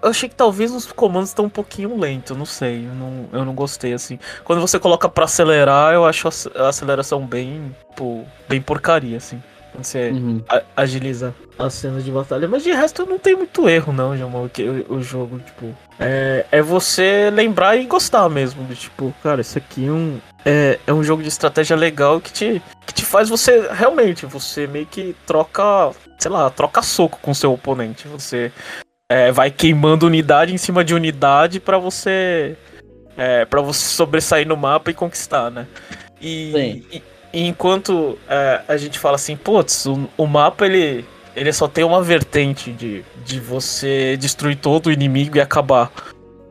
eu achei que talvez os comandos estão um pouquinho lentos, não sei. Eu não, eu não gostei, assim. Quando você coloca pra acelerar, eu acho a aceleração bem, tipo, bem porcaria, assim. Quando você uhum. agiliza as cenas de batalha. Mas de resto não tem muito erro, não, Jamal. Que o, o jogo, tipo. É, é você lembrar e gostar mesmo. De, tipo, cara, isso aqui é um, é, é um jogo de estratégia legal que te, que te faz você realmente. Você meio que troca. Sei lá, troca soco com seu oponente. Você é, vai queimando unidade em cima de unidade para você. É, para você sobressair no mapa e conquistar, né? E, e, enquanto é, a gente fala assim, putz, o, o, mapa ele, ele só tem uma vertente de, de você destruir todo o inimigo e acabar.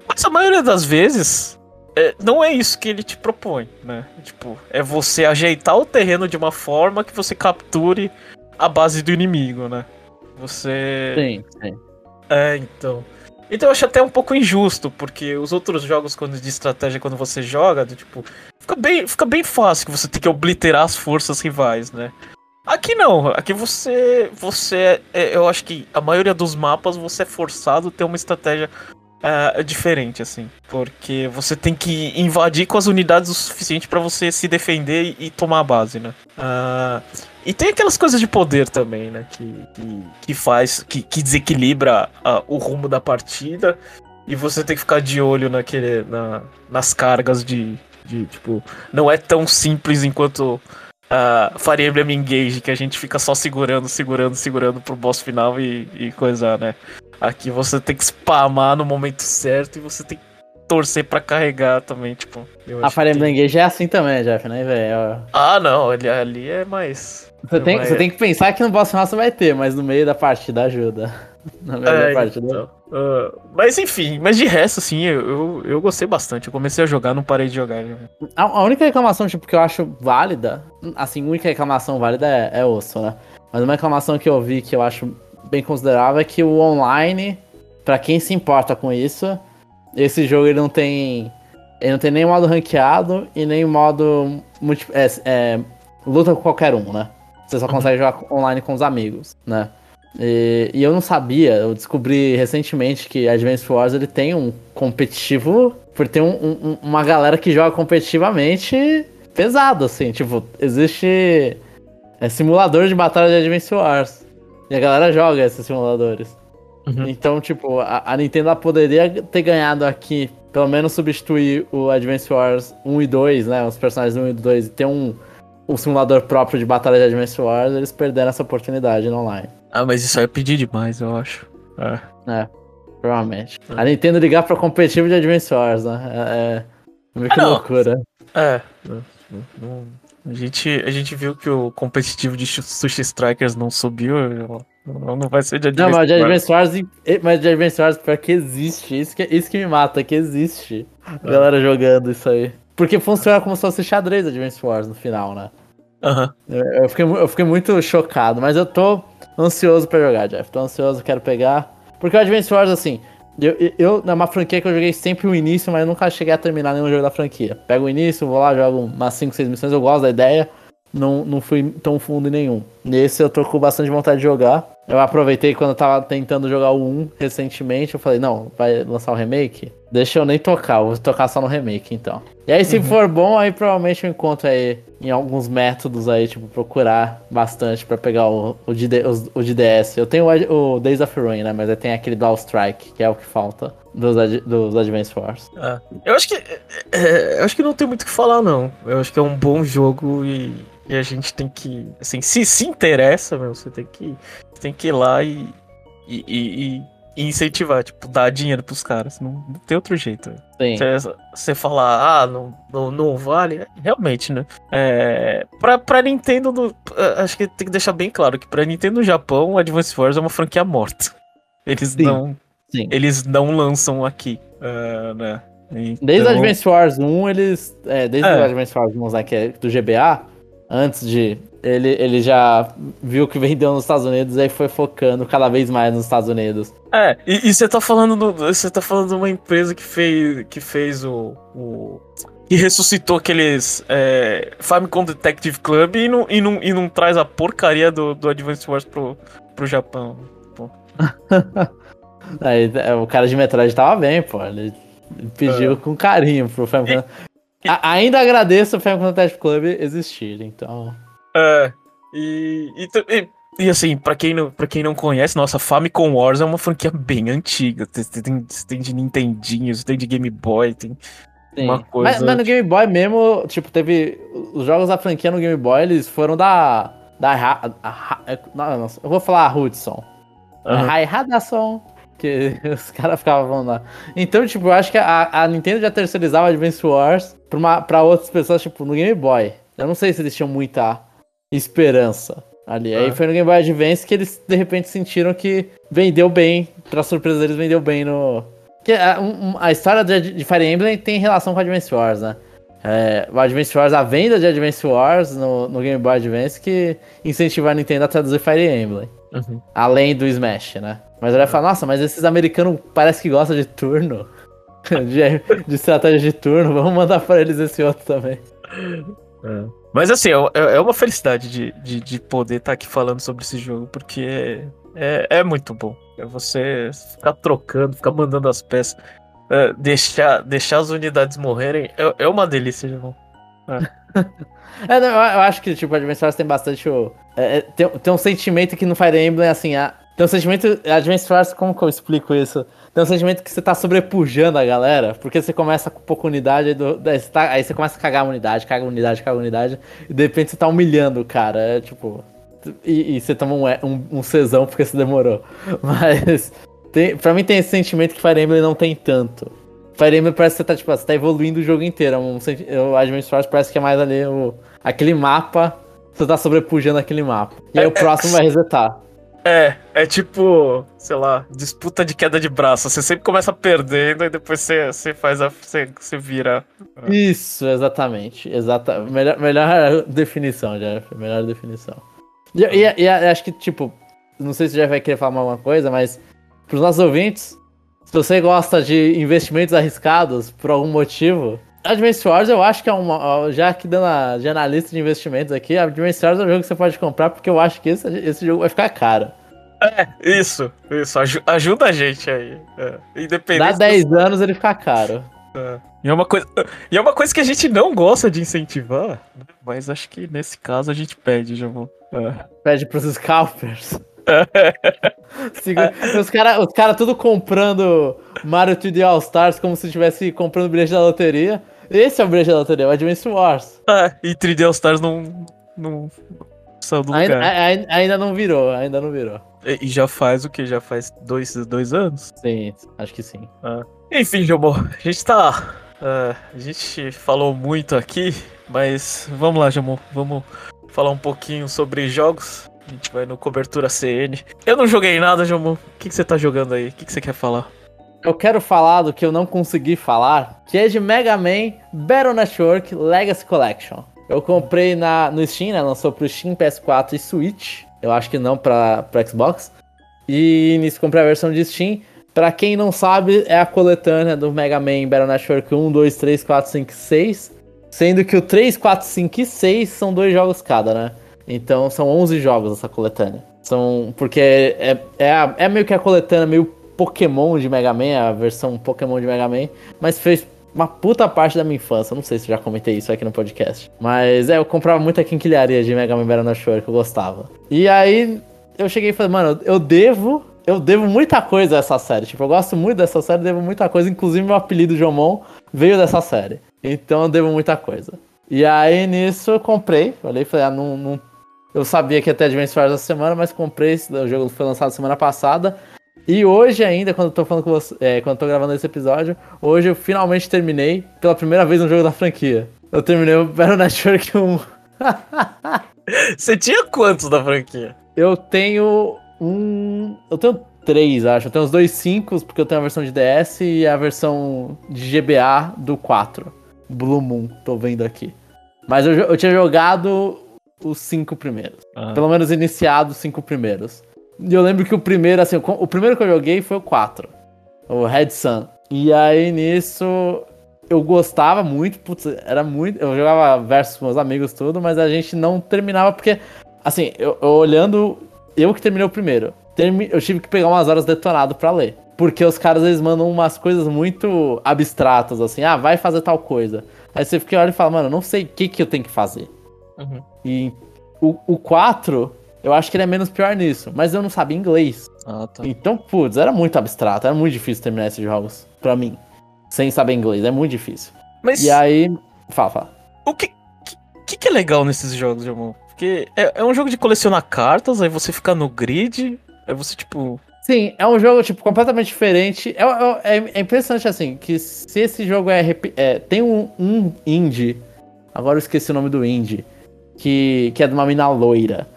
Mas a maioria das vezes é, não é isso que ele te propõe, né? Tipo, é você ajeitar o terreno de uma forma que você capture a base do inimigo, né? Você. Sim, sim. É, então. Então eu acho até um pouco injusto, porque os outros jogos quando de estratégia, quando você joga, tipo, fica bem, fica bem fácil que você tem que obliterar as forças rivais, né? Aqui não, aqui você. você é, eu acho que a maioria dos mapas você é forçado a ter uma estratégia uh, diferente, assim. Porque você tem que invadir com as unidades o suficiente para você se defender e, e, tomar a base, né? Uh, e tem aquelas coisas de poder também, né? Que, que, que faz. Que, que desequilibra uh, o rumo da partida. E você tem que ficar de olho naquele, na, nas cargas de, de. Tipo, não é tão simples enquanto uh, Fire Emblem Engage, que a gente fica só segurando, segurando, segurando pro boss final e, e coisa, né? Aqui você tem que spamar no momento certo e você tem que torcer para carregar também, tipo. a Fire Emblem Engage é assim também, Jeff, né, velho? Ah, não, ali, ali é mais. Você, tem, mais... você tem que pensar que no boss final você vai ter, mas no meio da partida ajuda. No meio é, da partida. Então, uh, mas enfim, mas de resto, assim, eu, eu, eu, gostei bastante. Eu comecei a jogar, não parei de jogar. A, a, única reclamação, tipo, que eu acho válida, assim, a única reclamação válida é, é osso, né? Mas uma reclamação que eu vi que eu acho bem considerável é que o online, para quem se importa com isso, esse jogo ele não tem. Ele não tem nem modo ranqueado e nem modo multi, é, é, luta com qualquer um, né? Você só uhum. consegue jogar online com os amigos, né? E, e, eu não sabia, eu descobri recentemente que Advance Wars ele tem um competitivo, por ter um, um, uma galera que joga competitivamente pesado, assim, tipo, existe é, simulador de batalha de Advance Wars. E a galera joga esses simuladores. Uhum. Então, tipo, a, a, Nintendo poderia ter ganhado aqui, pelo menos substituir o Advance Wars 1 e 2, né? Os personagens 1 e 2 e ter um, um simulador próprio de batalha de Advance Wars, eles perderam essa oportunidade no online. Ah, mas isso aí é pedir demais, eu acho. É. É, provavelmente. É. A Nintendo ligar pra competitivo de Advance Wars, né? É, é meio que ah, loucura. É. A gente, a gente viu que o competitivo de Sushi Strikers não subiu. Não, não vai ser de Advance Não, mas de Advance Wars, mas de Advance Wars pior que existe. Isso que, isso que me mata, que existe. A galera jogando isso aí. Porque funciona como se fosse xadrez Advance Wars no final, né? Aham. Uhum. Eu, fiquei, eu fiquei muito chocado, mas eu tô ansioso pra jogar, Jeff. Tô ansioso, quero pegar. Porque o Advance Wars, assim, eu, eu, é uma franquia que eu joguei sempre o início, mas eu nunca cheguei a terminar nenhum jogo da franquia. Pego o início, vou lá, jogo umas 5, 6 missões, eu gosto da ideia, não, não fui tão fundo em nenhum. Nesse eu tô com bastante vontade de jogar. Eu aproveitei quando eu tava tentando jogar o 1 recentemente, eu falei, não, vai lançar o remake? Deixa eu nem tocar, eu vou tocar só no remake então. E aí, se uhum. for bom, aí provavelmente eu encontro aí em alguns métodos aí, tipo, procurar bastante pra pegar o, o, de, o, o de DS. Eu tenho o, o Days of Ruin, né? Mas aí tem aquele Dual Strike, que é o que falta dos, dos Advance Wars. É. Eu acho que. É, eu acho que não tem muito o que falar, não. Eu acho que é um bom jogo e, e a gente tem que. Assim, se se interessa, meu, você tem que tem que ir lá e, e, e, e incentivar, tipo, dar dinheiro pros caras. Não, não tem outro jeito. Você falar, ah, não, não, não, vale, realmente, né? É, pra, pra Nintendo, no, acho que tem que deixar bem claro que pra Nintendo no Japão, Advance Wars é uma franquia morta. Eles Sim. não. Sim. Eles não lançam aqui, uh, né? Então... Desde o Advance Wars 1, eles. É, desde é. o Advance Wars 1, né, que é do GBA, antes de ele, ele já viu que vendeu nos Estados Unidos e foi focando cada vez mais nos Estados Unidos. É, e, você tá falando você tá falando de uma empresa que fez que fez o, o que ressuscitou aqueles é, Famicom Detective Club e não, e não, e não traz a porcaria do, do Advance Wars pro, pro Japão. [laughs] Aí, é, o cara de Metroid tava bem, pô. Ele pediu é. com carinho pro Famicom. E, ainda agradeço o Famicom Detective Club existir, então. É. E, e, e, assim, pra quem, não, pra quem não conhece, nossa, Famicom Wars é uma franquia bem antiga. Tem, tem, de Nintendinho, tem de Game Boy, tem Sim. uma coisa. Mas, mas, no Game Boy mesmo, tipo, teve. Os jogos da franquia no Game Boy, eles foram da. Da. A, a, a, não, eu vou falar a Hudson. Uhum. A Radasson. Que [laughs] os caras ficavam falando lá. Então, tipo, eu acho que a, a Nintendo já terceirizava Advance Wars pra, uma, pra outras pessoas, tipo, no Game Boy. Eu não sei se eles tinham muita esperança ali. Ah. Aí foi no Game Boy Advance que eles de repente sentiram que vendeu bem, pra surpresa deles, vendeu bem no. Que a, um, a história de, Fire Emblem tem relação com Advance Wars, né? É, o Advance Wars, a venda de Advance Wars no, no Game Boy Advance que incentivou a Nintendo a traduzir Fire Emblem. Uhum. Além do Smash, né? Mas ela fala, nossa, mas esses americanos parece que gostam de turno. [laughs] de, de estratégia de turno, vamos mandar pra eles esse outro também. [laughs] É. Mas assim, é, é, é uma felicidade de, de, de poder estar tá aqui falando sobre esse jogo, porque é, é, muito bom. É você ficar trocando, ficar mandando as peças, é, deixar, deixar as unidades morrerem, é, é uma delícia, João. É. [laughs] eu acho que, tipo, Advance tem bastante. Tem, tem um sentimento que no Fire Emblem, assim, a, tem um sentimento. Advance Wars, como que eu explico isso? Tem um sentimento que você tá sobrepujando a galera, porque você começa com pouca unidade, aí, do, você, tá, aí você começa a cagar a unidade, caga a unidade, caga a unidade, e de repente você tá humilhando o cara. É tipo. E, e você toma um, um, um cesão porque você demorou. [laughs] Mas. Tem, pra mim tem esse sentimento que Fire Emblem não tem tanto. Fire Emblem parece que você tá, tipo, você tá evoluindo o jogo inteiro. Um, o Advance Wars parece que é mais ali o, aquele mapa. Você tá sobrepujando aquele mapa. E aí é, o próximo é, vai resetar. É, é tipo, sei lá, disputa de queda de braço. Você sempre começa perdendo e depois você, você faz a. Você, você vira. Isso, exatamente. Exata, melhor, melhor definição, já. Melhor definição. E, e, e, acho que, tipo, não sei se já vai querer falar alguma coisa, mas pros nossos ouvintes, se você gosta de investimentos arriscados por algum motivo, Advance Wars eu acho que é uma. Já aqui dando a de analista de investimentos aqui, Advance Wars é um jogo que você pode comprar porque eu acho que esse, esse jogo vai ficar caro. É, isso, isso. Ajuda a gente aí. É. Independente. Dá 10 do... anos ele fica caro. É. E, é uma coisa, e é uma coisa que a gente não gosta de incentivar, né? mas acho que nesse caso a gente pede, já vou. É. Pede pros scalpers. os caras os cara tudo comprando Mario 3D All Stars como se estivesse comprando bilhete da loteria. Esse é o bilhete da loteria, o Advance Wars. É, e 3D All Stars não, não saiu do ainda, lugar. Ainda não virou, ainda não virou. E, já faz o que? Já faz dois, dois anos? Sim, acho que sim. Ah. Enfim, Jomô, a gente tá. Uh, a gente falou muito aqui, mas vamos lá, Jomô, vamos falar um pouquinho sobre jogos. A gente vai no cobertura CN. Eu não joguei nada, Jomô. O que, que você tá jogando aí? O que, que você quer falar? Eu quero falar do que eu não consegui falar, que é de Mega Man Battle Network Legacy Collection. Eu comprei na, no Steam, né? Lançou pro Steam, PS4 e Switch. Eu acho que não pra, pra Xbox. E nisso comprei a versão de Steam. Pra quem não sabe, é a coletânea do Mega Man Battle Network 1, 2, 3, 4, 5 6. Sendo que o 3, 4, 5 e 6 são dois jogos cada, né? Então são 11 jogos essa coletânea. São. Porque é, é, é, é meio que a coletânea meio Pokémon de Mega Man, a versão Pokémon de Mega Man, mas fez uma puta parte da minha infância. Não sei se eu já comentei isso aqui no podcast. Mas é, eu comprava muita quinquilharia de Mega Man Banana Shore que eu gostava. E aí eu cheguei e falei, mano, eu devo. Eu devo muita coisa a essa série. Tipo, eu gosto muito dessa série, devo muita coisa. Inclusive, meu apelido Jomon veio dessa série. Então eu devo muita coisa. E aí nisso eu comprei. E falei, ah, não, não. Eu sabia que ter Advance Wars essa semana, mas comprei. O jogo foi lançado semana passada. E hoje ainda, quando eu tô falando com você, é, quando eu tô gravando esse episódio, hoje eu finalmente terminei, pela primeira vez, um jogo da franquia. Eu terminei o Battle Network 1. [laughs] você tinha quantos da franquia? Eu tenho um. Eu tenho três, acho. Eu tenho os dois 5, porque eu tenho a versão de DS e a versão de GBA do 4. Blue Moon, tô vendo aqui. Mas eu, eu tinha jogado os cinco primeiros. Ah. Pelo menos iniciado os cinco primeiros. E eu lembro que o primeiro, assim, o primeiro que eu joguei foi o 4. O Red Sun. E aí nisso eu gostava muito, putz, era muito. Eu jogava versus meus amigos tudo, mas a gente não terminava porque, assim, eu, eu olhando, eu que terminei o primeiro. Termi, eu tive que pegar umas horas detonado para ler. Porque os caras eles mandam umas coisas muito abstratas, assim, ah, vai fazer tal coisa. Aí você fica olha e fala, mano, eu não sei o que, que eu tenho que fazer. Uhum. E o, o 4, eu acho que ele é menos pior nisso, mas eu não sabia inglês. Ah, tá. Então, putz, era muito abstrato, era muito difícil terminar esses jogos, pra mim. Sem saber inglês, é muito difícil. Mas... E aí. Fala, fala. O que, que, que é legal nesses jogos, Jamon? Porque é, é um jogo de colecionar cartas, aí você fica no grid, aí você, tipo. Sim, é um jogo, tipo, completamente diferente. É, é, é, é impressionante, assim, que se esse jogo é. é tem um, um indie. Agora eu esqueci o nome do indie. Que, que é de uma mina loira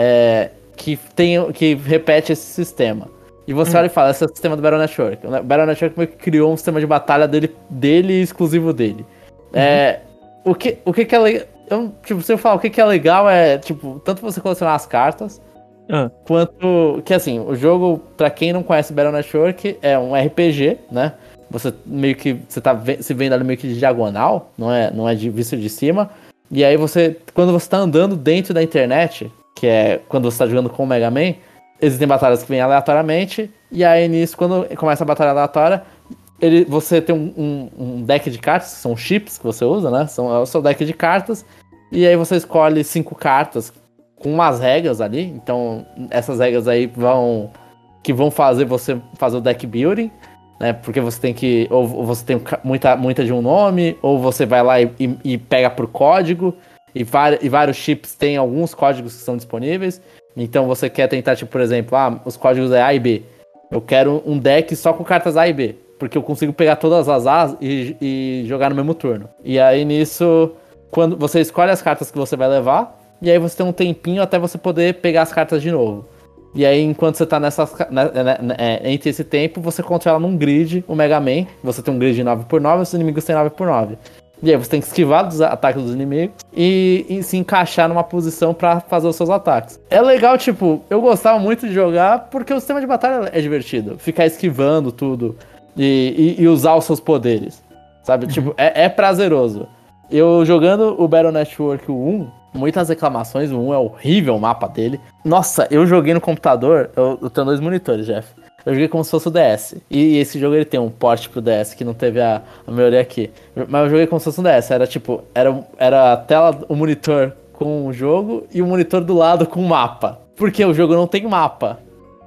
é, que, tem, que repete esse sistema. E você hum. olha e fala, esse é o sistema do Battle Network. O Battle Network meio que criou um sistema de batalha dele, dele exclusivo dele. Uhum. É, o que, o que, que é legal. Eu, tipo, se eu falar o que, que é legal é, tipo, tanto você colecionar as cartas, uhum. quanto. Que assim, o jogo, para quem não conhece Battle Network, é um RPG, né? Você meio que. Você tá se vendo ali meio que de diagonal, não é, não é de vista de cima. E aí você. Quando você tá andando dentro da internet, que é quando você está jogando com o Mega Man, existem batalhas que vêm aleatoriamente, e aí nisso, quando começa a batalha aleatória, ele, você tem um, um, um, deck de cartas, que são chips que você usa, né? São, é o seu deck de cartas, e aí você escolhe cinco cartas com umas regras ali, então essas regras aí vão que vão fazer você fazer o deck building, né? Porque você tem que ou, você tem muita, muita de um nome, ou você vai lá e, e, e pega por código. E, e vários chips têm alguns códigos que são disponíveis. Então você quer tentar, tipo, por exemplo, ah, os códigos é A e B. Eu quero um deck só com cartas A e B. Porque eu consigo pegar todas as A's e, e jogar no mesmo turno. E aí nisso, quando você escolhe as cartas que você vai levar, e aí você tem um tempinho até você poder pegar as cartas de novo. E aí, enquanto você tá nessas, né, né, né, é, entre esse tempo, você controla num grid o Mega Man. Você tem um grid de 9x9, os inimigos têm 9x9. E aí você tem que esquivar dos ataques dos inimigos e, e se encaixar numa posição para fazer os seus ataques. É legal, tipo, eu gostava muito de jogar porque o sistema de batalha é divertido. Ficar esquivando tudo e, e, e usar os seus poderes. Sabe? Uhum. Tipo, é, é, prazeroso. Eu jogando o Battle Network 1, muitas reclamações, o 1 é horrível o mapa dele. Nossa, eu joguei no computador, eu, eu tenho dois monitores, Jeff. Eu joguei como se fosse o DS. E esse jogo ele tem um porte pro DS que não teve a, a maioria aqui. Mas eu joguei como se fosse um DS. Era tipo, era, era a tela, o monitor com o jogo e o monitor do lado com o mapa. Porque o jogo não tem mapa.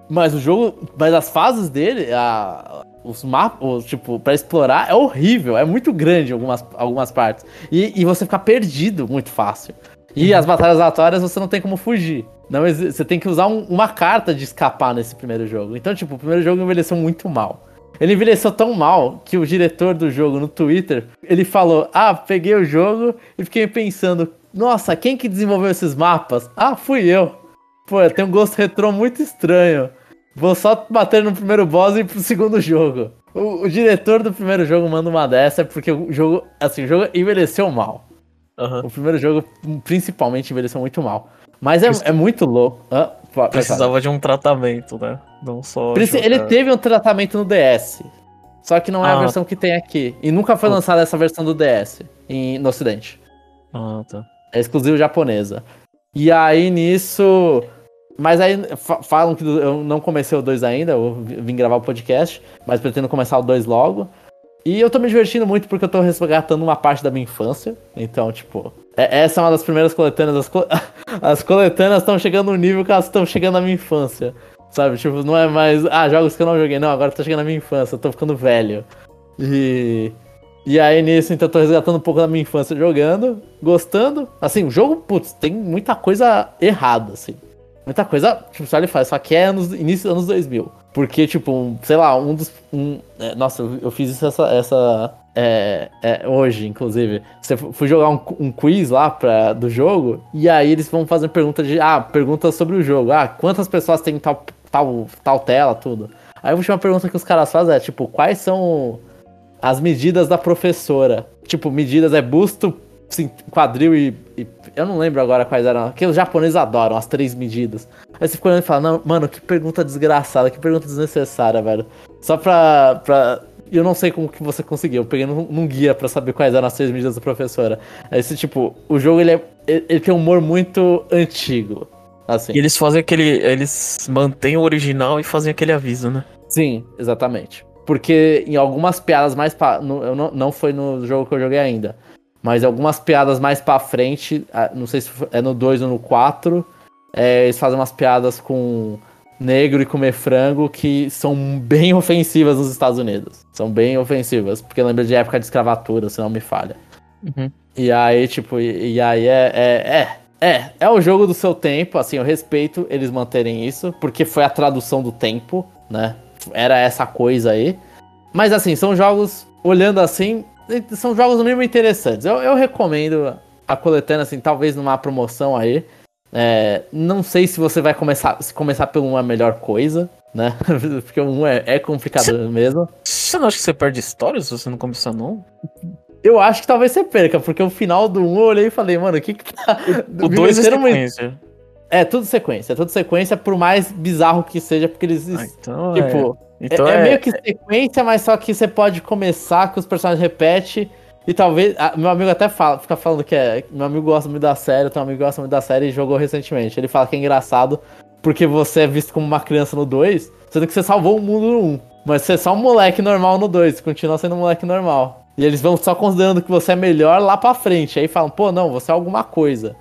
Mas o jogo. Mas as fases dele, a, os mapas, tipo, para explorar é horrível. É muito grande algumas, algumas partes. E, e você fica perdido muito fácil. E as batalhas aleatórias você não tem como fugir. Não, você tem que usar um, uma carta de escapar nesse primeiro jogo. Então, tipo, o primeiro jogo envelheceu muito mal. Ele envelheceu tão mal que o diretor do jogo no Twitter, ele falou: "Ah, peguei o jogo e fiquei pensando, nossa, quem que desenvolveu esses mapas? Ah, fui eu. Pô, tem um gosto retrô muito estranho. Vou só bater no primeiro boss e ir pro segundo jogo." O, o diretor do primeiro jogo manda uma dessa porque o jogo, assim, o jogo envelheceu mal. Uhum. O primeiro jogo, principalmente, envelheceu muito mal. Mas é, é muito louco. Ah, Precisava de um tratamento, né? Não só. Ele teve um tratamento no DS. Só que não é ah. a versão que tem aqui. E nunca foi lançada essa versão do DS em, no ocidente. Ah, tá. É exclusivo japonesa. E aí nisso. Mas aí falam que eu não comecei o 2 ainda, eu vim gravar o podcast, mas pretendo começar o 2 logo. E eu tô me divertindo muito porque eu tô resgatando uma parte da minha infância. Então, tipo, é, essa é uma das primeiras coletâneas. As, co [laughs] as coletâneas estão chegando no nível que elas estão chegando na minha infância. Sabe? Tipo, não é mais. Ah, jogos que eu não joguei. Não, agora tá chegando na minha infância, eu tô ficando velho. E. E aí nisso, então, eu tô resgatando um pouco da minha infância jogando, gostando. Assim, o jogo, putz, tem muita coisa errada, assim. Muita coisa, tipo, só ele faz, só que é anos, início dos anos 2000. Porque, tipo, um, sei lá, um dos. Um, é, nossa, eu, eu, fiz isso essa. essa é, é, hoje, inclusive. Você fui jogar um, um, quiz lá pra, do jogo, e aí eles vão fazer pergunta de. Ah, perguntas sobre o jogo. Ah, quantas pessoas tem tal, tal, tal tela, tudo. Aí a última pergunta que os caras fazem é, tipo, quais são as medidas da professora? Tipo, medidas é busto, assim, quadril e, e, Eu não lembro agora quais eram. Que os japoneses adoram, as três medidas. Aí você fica olhando e fala, não, mano, que pergunta desgraçada, que pergunta desnecessária, velho. Só pra. pra... Eu não sei como que você conseguiu. Eu peguei num, num guia para saber quais eram as três medidas da professora. Esse tipo, o jogo ele, é, ele tem um humor muito antigo. Assim. E eles fazem aquele. Eles mantêm o original e fazem aquele aviso, né? Sim, exatamente. Porque em algumas piadas mais. Pa... No, eu não, não foi no jogo que eu joguei ainda. Mas algumas piadas mais pra frente. Não sei se é no 2 ou no 4. É, eles fazem umas piadas com negro e comer frango que são bem ofensivas nos Estados Unidos. São bem ofensivas. Porque lembra de época de escravatura, se não me falha. Uhum. E aí, tipo, e, e aí é, é, é é, é o jogo do seu tempo, assim, eu respeito eles manterem isso, porque foi a tradução do tempo, né? Era essa coisa aí. Mas assim, são jogos, olhando assim, são jogos mesmo interessantes. Eu, eu recomendo a coletânea, assim, talvez numa promoção aí. É, não sei se você vai começar, se começar pelo um é a melhor coisa, né? [laughs] Porque o um é, é complicado mesmo. Você não acha que você perde histórias se você não começar não? Eu acho que talvez você perca, porque o final do 1 eu olhei e falei, mano, o que que tá. O [laughs] 2 é sequência. Uma... É, tudo sequência, é tudo sequência, por mais bizarro que seja, porque eles. Ah, então tipo, é... Então é, é, meio que sequência, mas só que você pode começar que os personagens repetem. E talvez. Ah, meu amigo até fala, fica falando que é. Meu amigo gosta muito da série, teu amigo gosta muito da série e jogou recentemente. Ele fala que é engraçado porque você é visto como uma criança no 2, sendo que você salvou o mundo no 1. Mas você é só um moleque normal no 2, continua sendo um moleque normal. E eles vão só considerando que você é melhor lá pra frente. Aí falam, pô, não, você é alguma coisa.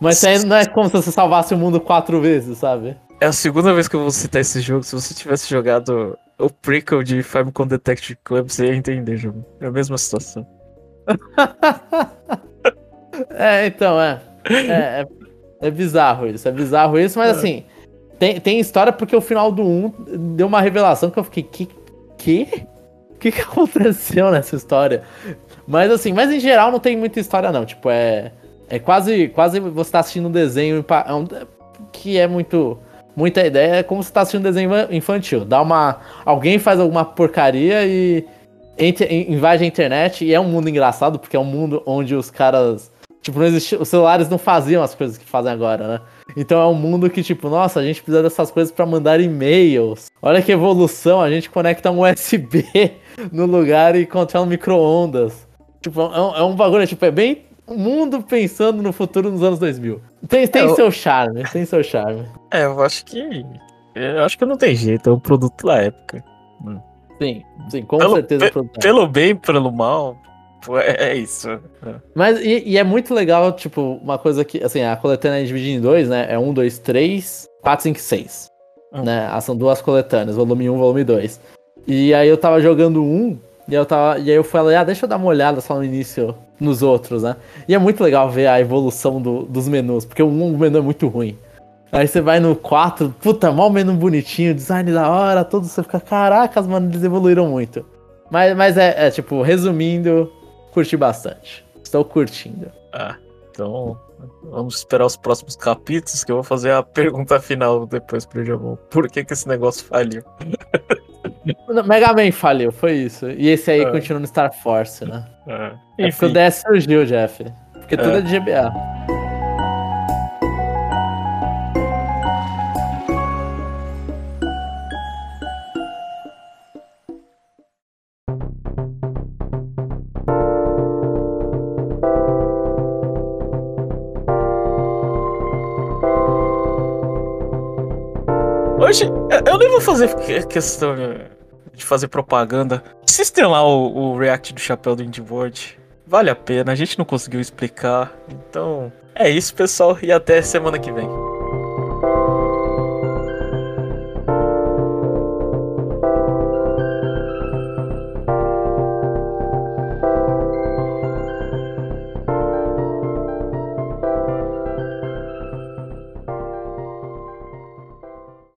Mas aí não é como se você salvasse o mundo quatro vezes, sabe? É a segunda vez que eu vou citar esse jogo. Se você tivesse jogado o prequel de Famicom Detective Club, você ia entender, jogo. É a mesma situação. [laughs] é, então, é. É, é. é, bizarro isso, é bizarro isso, mas é. assim, tem, tem história porque o final do 1 deu uma revelação que eu fiquei, que? Que? que, que [laughs] aconteceu nessa história? Mas assim, mas em geral não tem muita história, não. Tipo, é. É quase. Quase você tá assistindo um desenho é que é muito. Muita ideia. É como se tá assistindo um desenho infantil. Dá uma. Alguém faz alguma porcaria e. invade a internet. E é um mundo engraçado, porque é um mundo onde os caras. Tipo, não existia, os celulares não faziam as coisas que fazem agora, né? Então é um mundo que, tipo, nossa, a gente precisa dessas coisas para mandar e-mails. Olha que evolução, a gente conecta um USB [laughs] no lugar e controla micro-ondas. Tipo, é um, é um bagulho, tipo, é bem o mundo pensando no futuro nos anos 2000. Tem, tem é, seu charme, tem seu charme. É, eu acho que. Eu acho que não tem jeito, é um produto da época. Sim, sim, com pelo, certeza. Pe, pelo bem, pelo mal, é, é isso. É. Mas, e, e, é muito legal, tipo, uma coisa que, assim, a coletânea é dividida em dois, né? É um, dois, três, quatro, cinco, seis. Hum. Né? Ah, são duas coletâneas, volume 1, um, volume 2. E aí eu tava jogando um, e, eu tava, e aí eu falei, ah, deixa eu dar uma olhada só no início nos outros, né? E é muito legal ver a evolução do, dos menus, porque o, um, menu é muito ruim. Aí você vai no 4, puta, mal menu bonitinho, design da hora, tudo, você fica, caracas, mano, eles evoluíram muito. Mas, mas é, é tipo, resumindo, curti bastante. Estou curtindo. Ah, então vamos esperar os próximos capítulos que eu vou fazer a pergunta final depois pro Jamon. Por que que esse negócio faliu? [laughs] Mega Man faliu, foi isso. E esse aí é. continua no Star Force, né? É. é porque o DS surgiu, Jeff. Porque tudo é, é de GBA. Eu nem vou fazer questão de fazer propaganda. Assistem lá o, o react do chapéu do Indie. Vale a pena, a gente não conseguiu explicar. Então, é isso, pessoal, e até semana que vem.